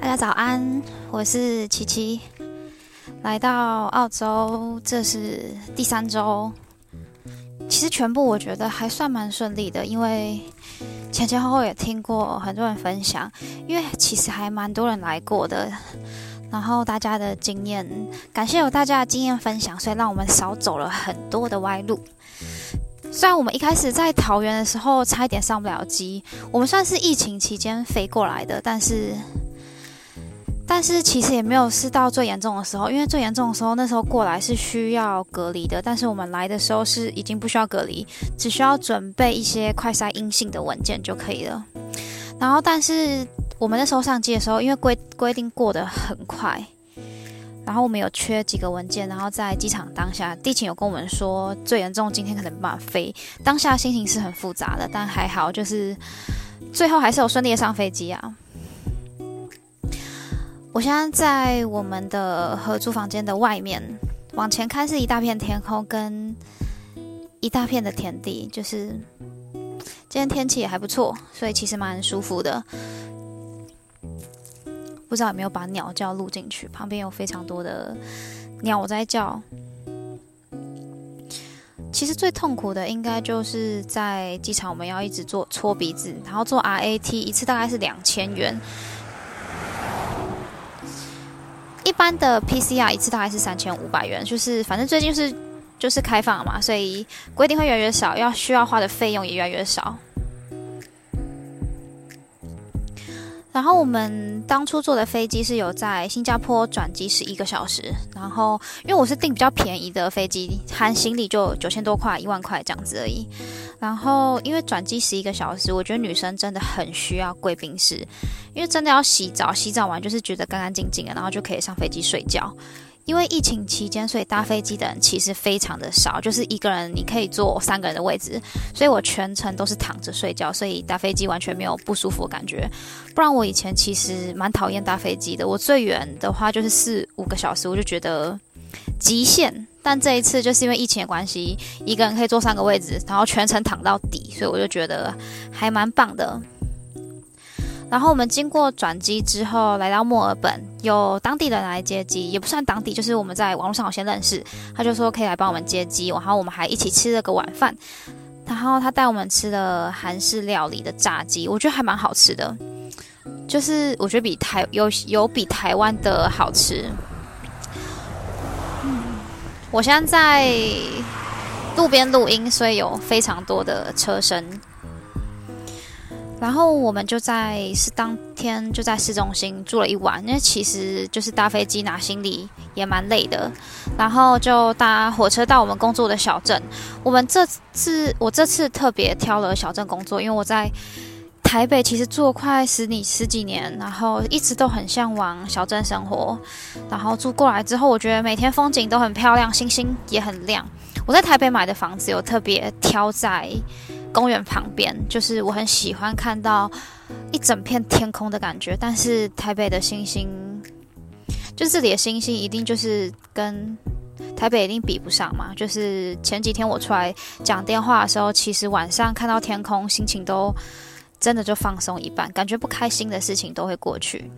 大家早安，我是琪琪，来到澳洲，这是第三周。其实全部我觉得还算蛮顺利的，因为前前后后也听过很多人分享，因为其实还蛮多人来过的，然后大家的经验，感谢有大家的经验分享，所以让我们少走了很多的歪路。虽然我们一开始在桃园的时候差一点上不了机，我们算是疫情期间飞过来的，但是但是其实也没有是到最严重的时候，因为最严重的时候那时候过来是需要隔离的，但是我们来的时候是已经不需要隔离，只需要准备一些快筛阴性的文件就可以了。然后，但是我们那时候上机的时候，因为规规定过得很快，然后我们有缺几个文件，然后在机场当下，地勤有跟我们说最严重今天可能没办法飞，当下心情是很复杂的，但还好就是最后还是有顺利的上飞机啊。我现在在我们的合租房间的外面，往前看是一大片天空跟一大片的田地，就是今天天气也还不错，所以其实蛮舒服的。不知道有没有把鸟叫录进去？旁边有非常多的鸟在叫。其实最痛苦的应该就是在机场，我们要一直做搓鼻子，然后做 RAT，一次大概是两千元。一般的 PCR 一次大概是三千五百元，就是反正最近是就是开放嘛，所以规定会越来越少，要需要花的费用也越来越少。然后我们当初坐的飞机是有在新加坡转机十一个小时，然后因为我是订比较便宜的飞机，含行李就九千多块、一万块这样子而已。然后因为转机十一个小时，我觉得女生真的很需要贵宾室，因为真的要洗澡，洗澡完就是觉得干干净净的，然后就可以上飞机睡觉。因为疫情期间，所以搭飞机的人其实非常的少，就是一个人你可以坐三个人的位置，所以我全程都是躺着睡觉，所以搭飞机完全没有不舒服的感觉。不然我以前其实蛮讨厌搭飞机的，我最远的话就是四五个小时，我就觉得极限。但这一次就是因为疫情的关系，一个人可以坐三个位置，然后全程躺到底，所以我就觉得还蛮棒的。然后我们经过转机之后，来到墨尔本，有当地人来接机，也不算当地，就是我们在网络上有先认识，他就说可以来帮我们接机，然后我们还一起吃了个晚饭，然后他带我们吃了韩式料理的炸鸡，我觉得还蛮好吃的，就是我觉得比台有有比台湾的好吃。嗯，我现在在路边录音，所以有非常多的车声。然后我们就在是当天就在市中心住了一晚，因为其实就是搭飞机拿行李也蛮累的，然后就搭火车到我们工作的小镇。我们这次我这次特别挑了小镇工作，因为我在台北其实住快十几十几年，然后一直都很向往小镇生活。然后住过来之后，我觉得每天风景都很漂亮，星星也很亮。我在台北买的房子有特别挑在。公园旁边，就是我很喜欢看到一整片天空的感觉。但是台北的星星，就这里的星星，一定就是跟台北一定比不上嘛。就是前几天我出来讲电话的时候，其实晚上看到天空，心情都真的就放松一半，感觉不开心的事情都会过去。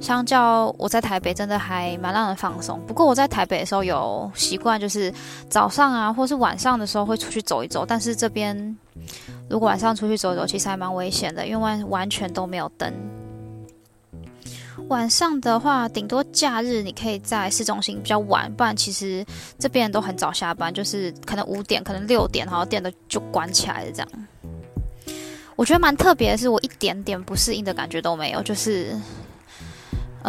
相较我在台北，真的还蛮让人放松。不过我在台北的时候有习惯，就是早上啊，或是晚上的时候会出去走一走。但是这边如果晚上出去走走，其实还蛮危险的，因为完全都没有灯。晚上的话，顶多假日你可以在市中心比较晚，不然其实这边都很早下班，就是可能五点，可能六点，然后店都就关起来了。这样，我觉得蛮特别的是，我一点点不适应的感觉都没有，就是。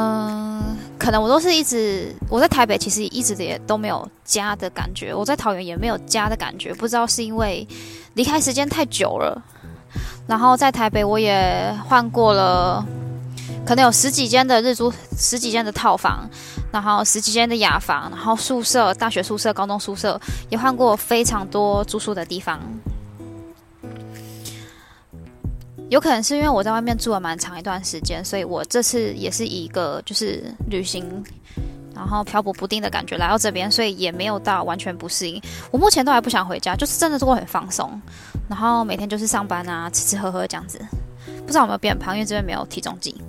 嗯，可能我都是一直我在台北，其实一直也都没有家的感觉。我在桃园也没有家的感觉，不知道是因为离开时间太久了。然后在台北我也换过了可能有十几间的日租，十几间的套房，然后十几间的雅房，然后宿舍、大学宿舍、高中宿舍，也换过非常多住宿的地方。有可能是因为我在外面住了蛮长一段时间，所以我这次也是以一个就是旅行，然后漂泊不定的感觉来到这边，所以也没有到完全不适应。我目前都还不想回家，就是真的做很放松，然后每天就是上班啊，吃吃喝喝这样子。不知道有没有变胖，因为这边没有体重计。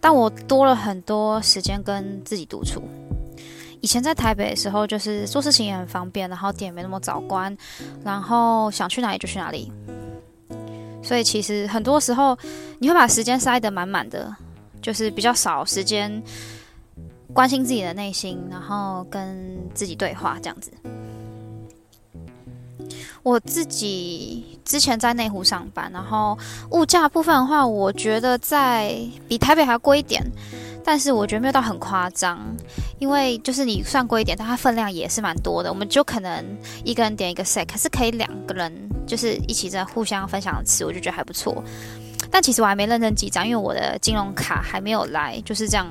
但我多了很多时间跟自己独处。以前在台北的时候，就是做事情也很方便，然后店也没那么早关，然后想去哪里就去哪里。所以其实很多时候你会把时间塞得满满的，就是比较少时间关心自己的内心，然后跟自己对话这样子。我自己之前在内湖上班，然后物价部分的话，我觉得在比台北还要贵一点，但是我觉得没有到很夸张，因为就是你算贵一点，但它分量也是蛮多的，我们就可能一个人点一个 set，可是可以两个人。就是一起在互相分享吃，我就觉得还不错。但其实我还没认真记账，因为我的金融卡还没有来，就是这样。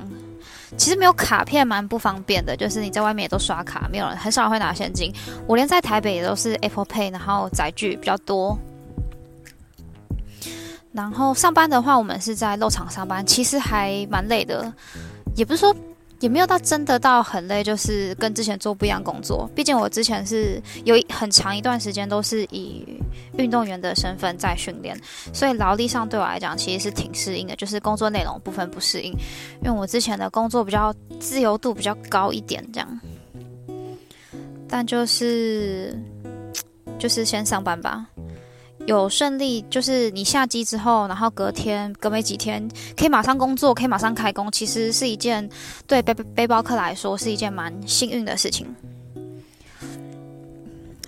其实没有卡片蛮不方便的，就是你在外面也都刷卡，没有人很少会拿现金。我连在台北也都是 Apple Pay，然后载具比较多。然后上班的话，我们是在肉厂上班，其实还蛮累的，也不是说。也没有到真的到很累，就是跟之前做不一样工作。毕竟我之前是有很长一段时间都是以运动员的身份在训练，所以劳力上对我来讲其实是挺适应的，就是工作内容部分不适应，因为我之前的工作比较自由度比较高一点这样。但就是就是先上班吧。有顺利，就是你下机之后，然后隔天、隔没几天，可以马上工作，可以马上开工，其实是一件对背背包客来说是一件蛮幸运的事情。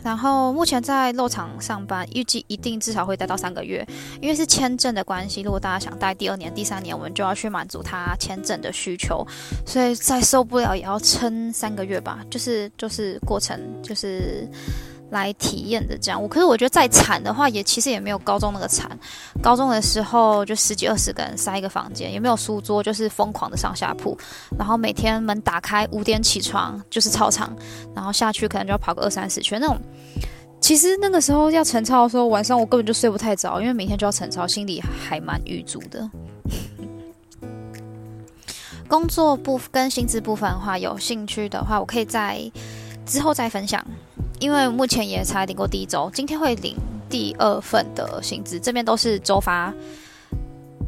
然后目前在肉场上班，预计一定至少会待到三个月，因为是签证的关系。如果大家想待第二年、第三年，我们就要去满足他签证的需求，所以再受不了也要撑三个月吧。就是就是过程就是。来体验的这样，我可是我觉得再惨的话，也其实也没有高中那个惨。高中的时候就十几二十个人塞一个房间，也没有书桌，就是疯狂的上下铺。然后每天门打开五点起床就是操场，然后下去可能就要跑个二三十圈那种。其实那个时候要晨操的时候，晚上我根本就睡不太着，因为每天就要晨操，心里还蛮郁卒的。工作部跟薪资部分的话，有兴趣的话，我可以在之后再分享。因为目前也才领过第一周，今天会领第二份的薪资，这边都是周发，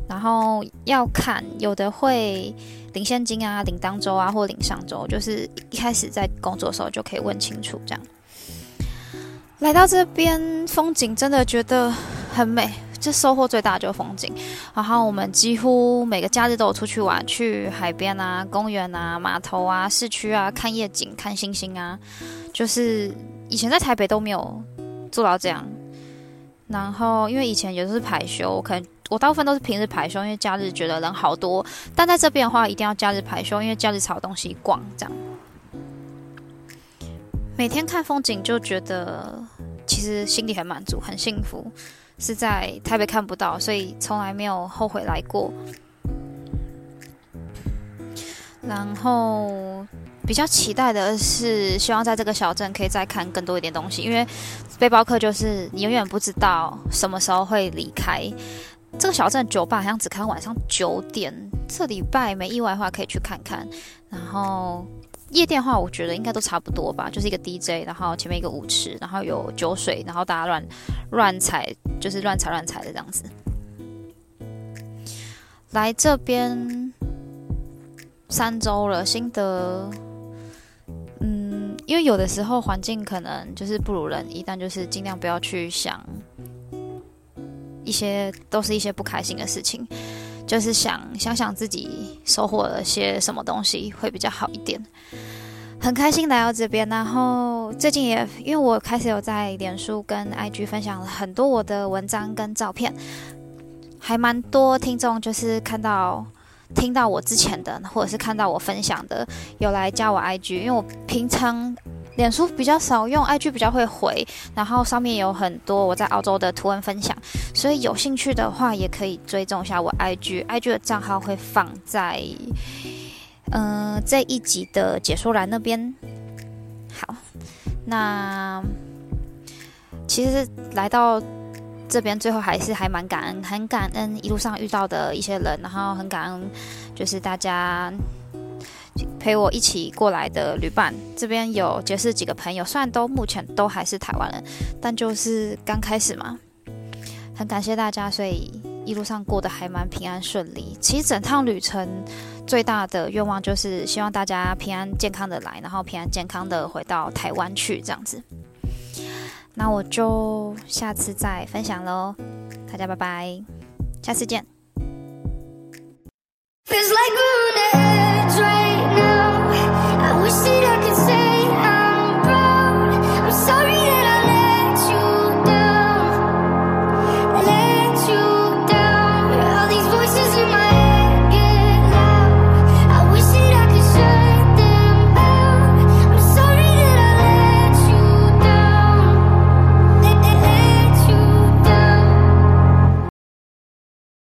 然后要看有的会领现金啊，领当周啊，或领上周，就是一开始在工作的时候就可以问清楚这样。来到这边，风景真的觉得很美，这收获最大就是风景。然后我们几乎每个假日都有出去玩，去海边啊、公园啊、码头啊、市区啊，看夜景、看星星啊，就是。以前在台北都没有做到这样，然后因为以前也都是排休，我可能我大部分都是平日排休，因为假日觉得人好多。但在这边的话，一定要假日排休，因为假日才有东西逛。这样每天看风景就觉得其实心里很满足，很幸福，是在台北看不到，所以从来没有后悔来过。然后。比较期待的是，希望在这个小镇可以再看更多一点东西，因为背包客就是你永远不知道什么时候会离开这个小镇。酒吧好像只开晚上九点，这礼拜没意外的话可以去看看。然后夜店的话，我觉得应该都差不多吧，就是一个 DJ，然后前面一个舞池，然后有酒水，然后大家乱乱踩，就是乱踩乱踩的这样子。来这边三周了，心得。因为有的时候环境可能就是不如人意，但就是尽量不要去想一些都是一些不开心的事情，就是想想想自己收获了些什么东西会比较好一点。很开心来到这边，然后最近也因为我开始有在脸书跟 IG 分享了很多我的文章跟照片，还蛮多听众就是看到。听到我之前的，或者是看到我分享的，有来加我 IG，因为我平常脸书比较少用，IG 比较会回，然后上面有很多我在澳洲的图文分享，所以有兴趣的话，也可以追踪一下我 IG，IG 的账号会放在嗯这一集的解说栏那边。好，那其实来到这边，最后还是还蛮感恩，很感恩一路上遇到的一些人，然后很感恩就是大家陪我一起过来的旅伴。这边有结识几个朋友，虽然都目前都还是台湾人，但就是刚开始嘛。很感谢大家，所以一路上过得还蛮平安顺利。其实整趟旅程最大的愿望就是希望大家平安健康的来，然后平安健康的回到台湾去，这样子。那我就下次再分享喽，大家拜拜，下次见。